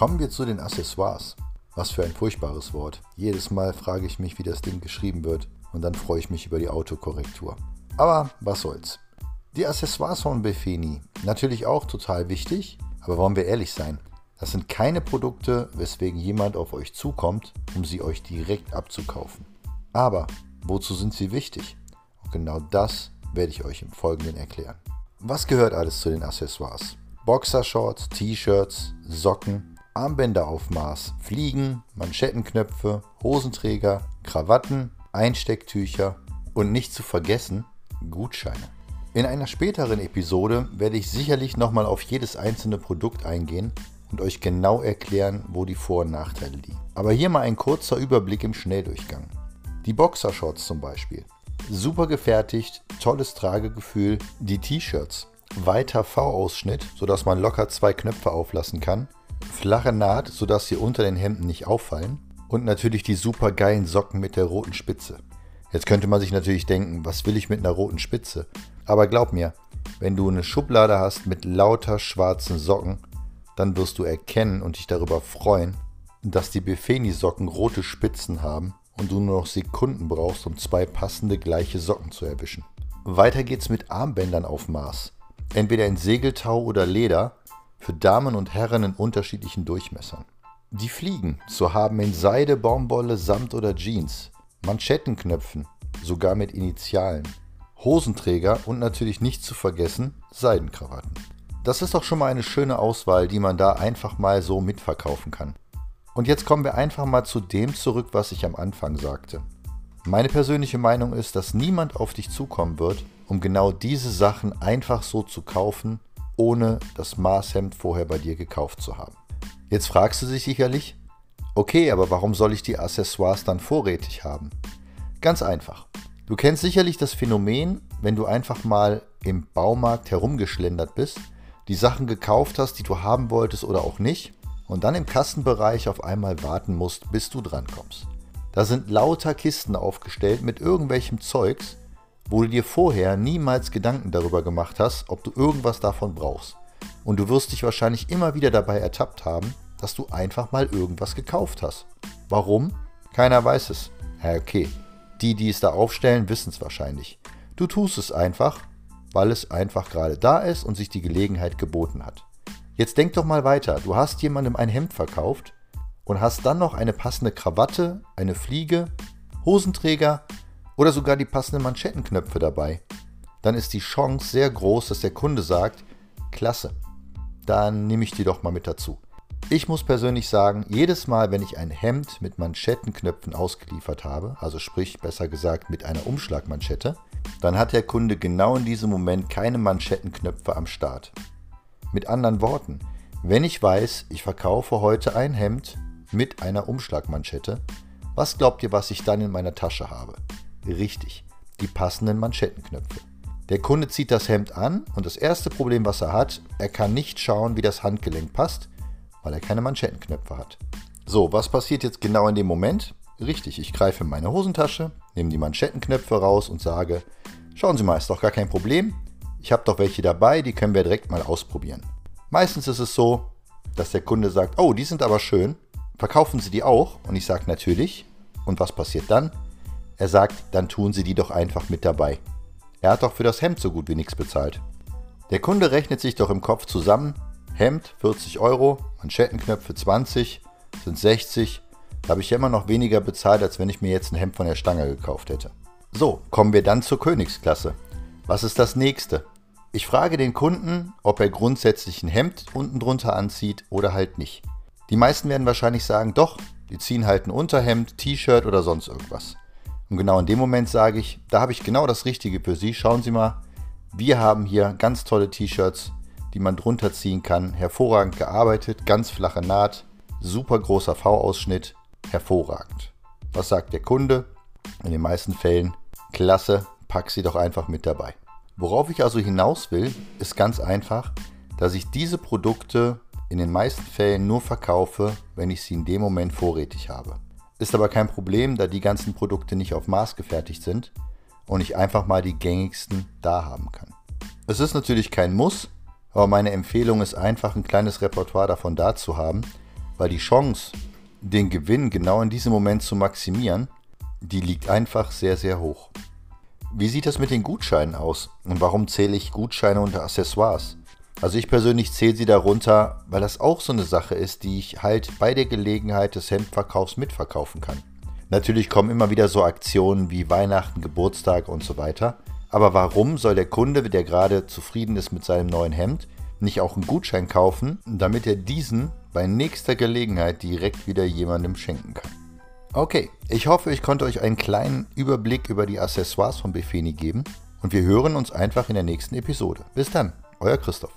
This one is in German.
Kommen wir zu den Accessoires. Was für ein furchtbares Wort. Jedes Mal frage ich mich, wie das Ding geschrieben wird und dann freue ich mich über die Autokorrektur. Aber was soll's. Die Accessoires von Befeni, natürlich auch total wichtig, aber wollen wir ehrlich sein, das sind keine Produkte, weswegen jemand auf euch zukommt, um sie euch direkt abzukaufen. Aber wozu sind sie wichtig? Und genau das werde ich euch im Folgenden erklären. Was gehört alles zu den Accessoires? Boxershorts, T-Shirts, Socken, Armbänder auf Maß, Fliegen, Manschettenknöpfe, Hosenträger, Krawatten, Einstecktücher und nicht zu vergessen Gutscheine. In einer späteren Episode werde ich sicherlich nochmal auf jedes einzelne Produkt eingehen und euch genau erklären, wo die Vor- und Nachteile liegen. Aber hier mal ein kurzer Überblick im Schnelldurchgang. Die Boxershorts zum Beispiel. Super gefertigt, tolles Tragegefühl. Die T-Shirts. Weiter V-Ausschnitt, sodass man locker zwei Knöpfe auflassen kann. Flache Naht, sodass sie unter den Hemden nicht auffallen. Und natürlich die super geilen Socken mit der roten Spitze. Jetzt könnte man sich natürlich denken, was will ich mit einer roten Spitze? Aber glaub mir, wenn du eine Schublade hast mit lauter schwarzen Socken, dann wirst du erkennen und dich darüber freuen, dass die Befeni-Socken rote Spitzen haben und du nur noch Sekunden brauchst, um zwei passende gleiche Socken zu erwischen. Weiter geht's mit Armbändern auf Maß. Entweder in Segeltau oder Leder, für Damen und Herren in unterschiedlichen Durchmessern. Die Fliegen zu haben in Seide, Baumwolle, Samt oder Jeans. Manschettenknöpfen, sogar mit Initialen. Hosenträger und natürlich nicht zu vergessen Seidenkrawatten. Das ist doch schon mal eine schöne Auswahl, die man da einfach mal so mitverkaufen kann. Und jetzt kommen wir einfach mal zu dem zurück, was ich am Anfang sagte. Meine persönliche Meinung ist, dass niemand auf dich zukommen wird, um genau diese Sachen einfach so zu kaufen, ohne das Maßhemd vorher bei dir gekauft zu haben. Jetzt fragst du dich sicherlich, okay, aber warum soll ich die Accessoires dann vorrätig haben? Ganz einfach. Du kennst sicherlich das Phänomen, wenn du einfach mal im Baumarkt herumgeschlendert bist, die Sachen gekauft hast, die du haben wolltest oder auch nicht, und dann im Kassenbereich auf einmal warten musst, bis du drankommst. Da sind lauter Kisten aufgestellt mit irgendwelchem Zeugs, wo du dir vorher niemals Gedanken darüber gemacht hast, ob du irgendwas davon brauchst. Und du wirst dich wahrscheinlich immer wieder dabei ertappt haben, dass du einfach mal irgendwas gekauft hast. Warum? Keiner weiß es. Ja, okay. Die, die es da aufstellen, wissen es wahrscheinlich. Du tust es einfach, weil es einfach gerade da ist und sich die Gelegenheit geboten hat. Jetzt denk doch mal weiter. Du hast jemandem ein Hemd verkauft und hast dann noch eine passende Krawatte, eine Fliege, Hosenträger oder sogar die passenden Manschettenknöpfe dabei. Dann ist die Chance sehr groß, dass der Kunde sagt, klasse, dann nehme ich die doch mal mit dazu. Ich muss persönlich sagen, jedes Mal, wenn ich ein Hemd mit Manschettenknöpfen ausgeliefert habe, also sprich besser gesagt mit einer Umschlagmanschette, dann hat der Kunde genau in diesem Moment keine Manschettenknöpfe am Start. Mit anderen Worten, wenn ich weiß, ich verkaufe heute ein Hemd mit einer Umschlagmanschette, was glaubt ihr, was ich dann in meiner Tasche habe? Richtig, die passenden Manschettenknöpfe. Der Kunde zieht das Hemd an und das erste Problem, was er hat, er kann nicht schauen, wie das Handgelenk passt, weil er keine Manschettenknöpfe hat. So, was passiert jetzt genau in dem Moment? Richtig, ich greife in meine Hosentasche, nehme die Manschettenknöpfe raus und sage, schauen Sie mal, ist doch gar kein Problem. Ich habe doch welche dabei, die können wir direkt mal ausprobieren. Meistens ist es so, dass der Kunde sagt, oh, die sind aber schön, verkaufen Sie die auch? Und ich sage natürlich. Und was passiert dann? Er sagt, dann tun Sie die doch einfach mit dabei. Er hat doch für das Hemd so gut wie nichts bezahlt. Der Kunde rechnet sich doch im Kopf zusammen, Hemd 40 Euro, Manschettenknöpfe 20, sind 60. Da habe ich ja immer noch weniger bezahlt, als wenn ich mir jetzt ein Hemd von der Stange gekauft hätte. So, kommen wir dann zur Königsklasse. Was ist das nächste? Ich frage den Kunden, ob er grundsätzlich ein Hemd unten drunter anzieht oder halt nicht. Die meisten werden wahrscheinlich sagen, doch, die ziehen halt ein Unterhemd, T-Shirt oder sonst irgendwas. Und genau in dem Moment sage ich, da habe ich genau das Richtige für Sie. Schauen Sie mal, wir haben hier ganz tolle T-Shirts, die man drunter ziehen kann. Hervorragend gearbeitet, ganz flache Naht, super großer V-Ausschnitt, hervorragend. Was sagt der Kunde? In den meisten Fällen, klasse, pack sie doch einfach mit dabei. Worauf ich also hinaus will, ist ganz einfach, dass ich diese Produkte in den meisten Fällen nur verkaufe, wenn ich sie in dem Moment vorrätig habe. Ist aber kein Problem, da die ganzen Produkte nicht auf Maß gefertigt sind und ich einfach mal die gängigsten da haben kann. Es ist natürlich kein Muss, aber meine Empfehlung ist einfach ein kleines Repertoire davon da zu haben, weil die Chance, den Gewinn genau in diesem Moment zu maximieren, die liegt einfach sehr, sehr hoch. Wie sieht das mit den Gutscheinen aus? Und warum zähle ich Gutscheine unter Accessoires? Also ich persönlich zähle sie darunter, weil das auch so eine Sache ist, die ich halt bei der Gelegenheit des Hemdverkaufs mitverkaufen kann. Natürlich kommen immer wieder so Aktionen wie Weihnachten, Geburtstag und so weiter. Aber warum soll der Kunde, der gerade zufrieden ist mit seinem neuen Hemd, nicht auch einen Gutschein kaufen, damit er diesen bei nächster Gelegenheit direkt wieder jemandem schenken kann? Okay, ich hoffe, ich konnte euch einen kleinen Überblick über die Accessoires von Befeni geben und wir hören uns einfach in der nächsten Episode. Bis dann, euer Christoph.